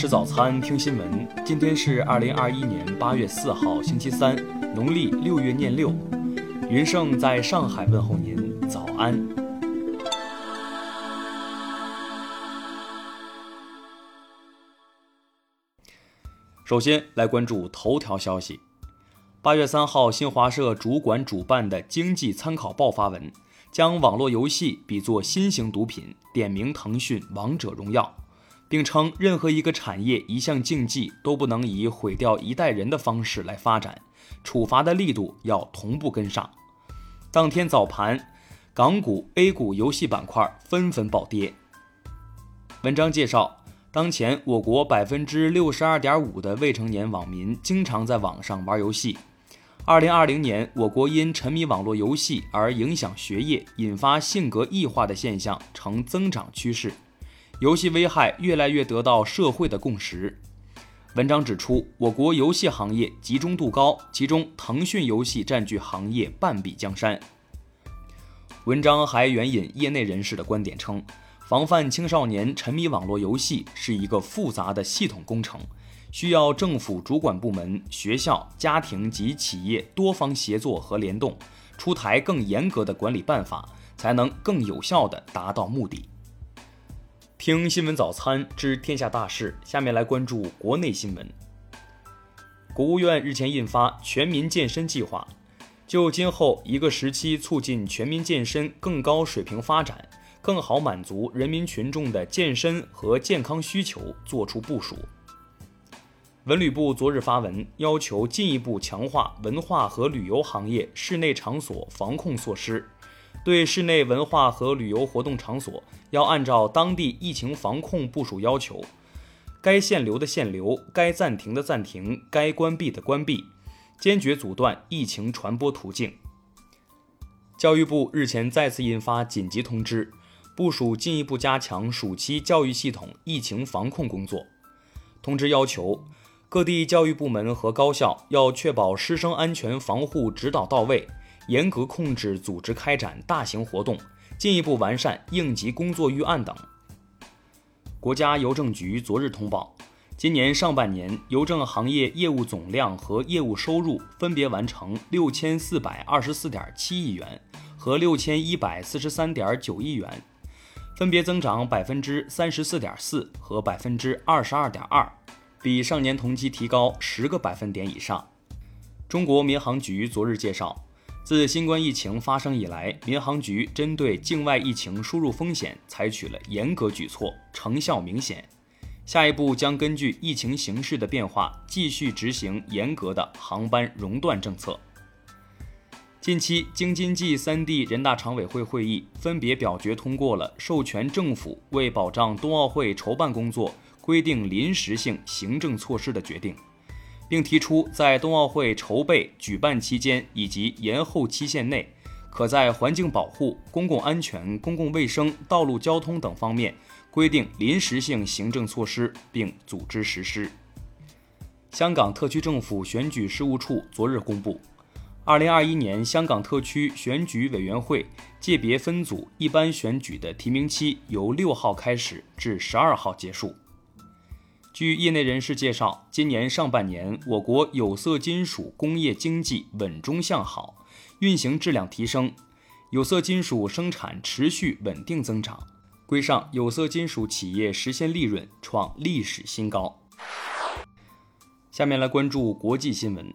吃早餐，听新闻。今天是二零二一年八月四号，星期三，农历六月廿六。云盛在上海问候您，早安。首先来关注头条消息。八月三号，新华社主管主办的《经济参考报》发文，将网络游戏比作新型毒品，点名腾讯《王者荣耀》。并称，任何一个产业、一项竞技都不能以毁掉一代人的方式来发展，处罚的力度要同步跟上。当天早盘，港股、A 股游戏板块纷纷暴跌。文章介绍，当前我国百分之六十二点五的未成年网民经常在网上玩游戏。二零二零年，我国因沉迷网络游戏而影响学业、引发性格异化的现象呈增长趋势。游戏危害越来越得到社会的共识。文章指出，我国游戏行业集中度高，其中腾讯游戏占据行业半壁江山。文章还援引业内人士的观点称，防范青少年沉迷网络游戏是一个复杂的系统工程，需要政府主管部门、学校、家庭及企业多方协作和联动，出台更严格的管理办法，才能更有效地达到目的。听新闻早餐知天下大事，下面来关注国内新闻。国务院日前印发《全民健身计划》，就今后一个时期促进全民健身更高水平发展，更好满足人民群众的健身和健康需求作出部署。文旅部昨日发文，要求进一步强化文化和旅游行业室内场所防控措施。对室内文化和旅游活动场所，要按照当地疫情防控部署要求，该限流的限流，该暂停的暂停，该关闭的关闭，坚决阻断疫情传播途径。教育部日前再次印发紧急通知，部署进一步加强暑期教育系统疫情防控工作。通知要求，各地教育部门和高校要确保师生安全防护指导到位。严格控制组织开展大型活动，进一步完善应急工作预案等。国家邮政局昨日通报，今年上半年邮政行业业务总量和业务收入分别完成六千四百二十四点七亿元和六千一百四十三点九亿元，分别增长百分之三十四点四和百分之二十二点二，比上年同期提高十个百分点以上。中国民航局昨日介绍。自新冠疫情发生以来，民航局针对境外疫情输入风险采取了严格举措，成效明显。下一步将根据疫情形势的变化，继续执行严格的航班熔断政策。近期，京津冀三地人大常委会会议分别表决通过了授权政府为保障冬奥会筹办工作规定临时性行政措施的决定。并提出，在冬奥会筹备举办期间以及延后期限内，可在环境保护、公共安全、公共卫生、道路交通等方面规定临时性行政措施，并组织实施。香港特区政府选举事务处昨日公布，二零二一年香港特区选举委员会界别分组一般选举的提名期由六号开始至十二号结束。据业内人士介绍，今年上半年我国有色金属工业经济稳中向好，运行质量提升，有色金属生产持续稳定增长，规上有色金属企业实现利润创历史新高。下面来关注国际新闻，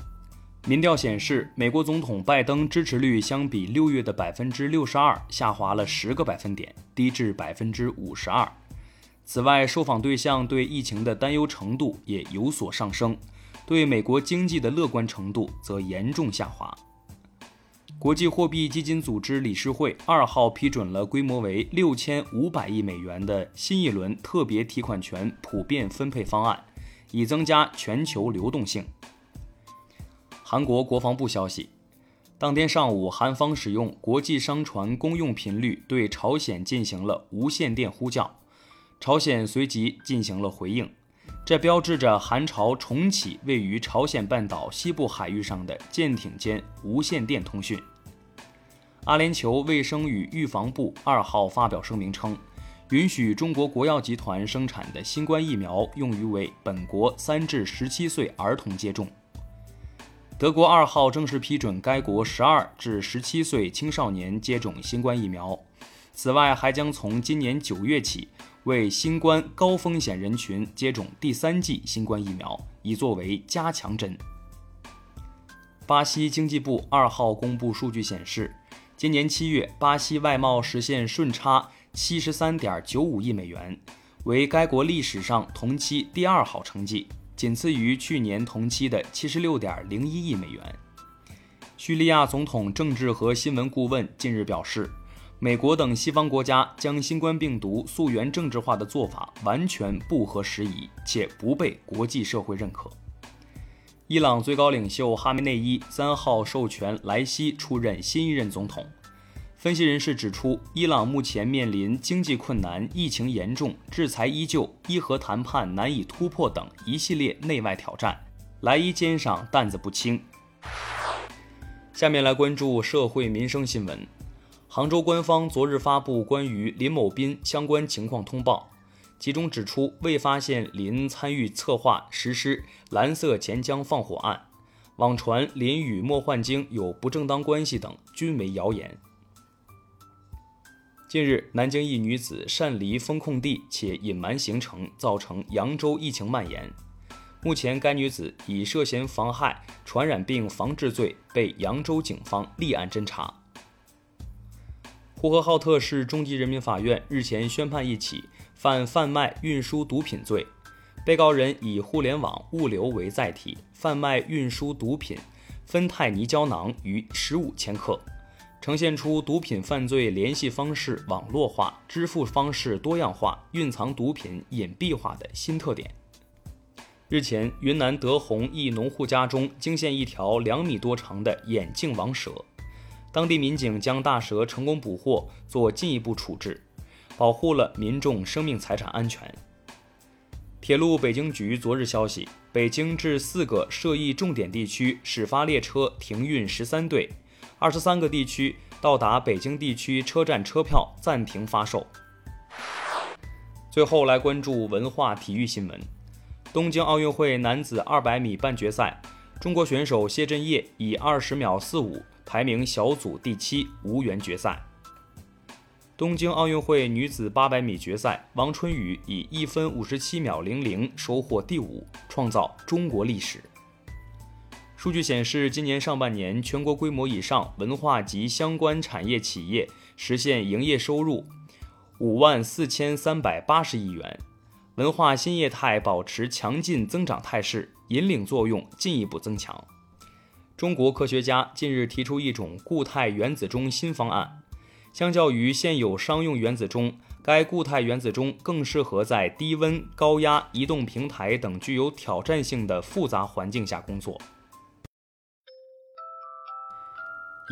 民调显示，美国总统拜登支持率相比六月的百分之六十二下滑了十个百分点，低至百分之五十二。此外，受访对象对疫情的担忧程度也有所上升，对美国经济的乐观程度则严重下滑。国际货币基金组织理事会二号批准了规模为六千五百亿美元的新一轮特别提款权普遍分配方案，以增加全球流动性。韩国国防部消息，当天上午，韩方使用国际商船公用频率对朝鲜进行了无线电呼叫。朝鲜随即进行了回应，这标志着韩朝重启位于朝鲜半岛西部海域上的舰艇间无线电通讯。阿联酋卫生与预防部二号发表声明称，允许中国国药集团生产的新冠疫苗用于为本国三至十七岁儿童接种。德国二号正式批准该国十二至十七岁青少年接种新冠疫苗。此外，还将从今年九月起为新冠高风险人群接种第三剂新冠疫苗，以作为加强针。巴西经济部二号公布数据显示，今年七月巴西外贸实现顺差。七十三点九五亿美元，为该国历史上同期第二好成绩，仅次于去年同期的七十六点零一亿美元。叙利亚总统政治和新闻顾问近日表示，美国等西方国家将新冠病毒溯源政治化的做法完全不合时宜，且不被国际社会认可。伊朗最高领袖哈梅内伊三号授权莱西出任新一任总统。分析人士指出，伊朗目前面临经济困难、疫情严重、制裁依旧、伊核谈判难以突破等一系列内外挑战，莱伊肩上担子不轻。下面来关注社会民生新闻。杭州官方昨日发布关于林某斌相关情况通报，其中指出未发现林参与策划实施蓝色钱江放火案，网传林与莫焕晶有不正当关系等均为谣言。近日，南京一女子擅离封控地且隐瞒行程，造成扬州疫情蔓延。目前，该女子以涉嫌妨害传染病防治罪被扬州警方立案侦查。呼和浩特市中级人民法院日前宣判一起犯贩卖、运输毒品罪，被告人以互联网物流为载体，贩卖、运输毒品芬太尼胶囊逾十五千克。呈现出毒品犯罪联系方式网络化、支付方式多样化、蕴藏毒品隐蔽化的新特点。日前，云南德宏一农户家中惊现一条两米多长的眼镜王蛇，当地民警将大蛇成功捕获，做进一步处置，保护了民众生命财产安全。铁路北京局昨日消息，北京至四个涉疫重点地区始发列车停运十三对。二十三个地区到达北京地区车站车票暂停发售。最后来关注文化体育新闻：东京奥运会男子二百米半决赛，中国选手谢震业以二十秒四五排名小组第七，无缘决赛。东京奥运会女子八百米决赛，王春雨以一分五十七秒零零收获第五，创造中国历史。数据显示，今年上半年全国规模以上文化及相关产业企业实现营业收入五万四千三百八十亿元，文化新业态保持强劲增长态势，引领作用进一步增强。中国科学家近日提出一种固态原子钟新方案，相较于现有商用原子钟，该固态原子钟更适合在低温、高压、移动平台等具有挑战性的复杂环境下工作。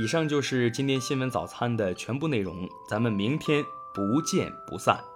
以上就是今天新闻早餐的全部内容，咱们明天不见不散。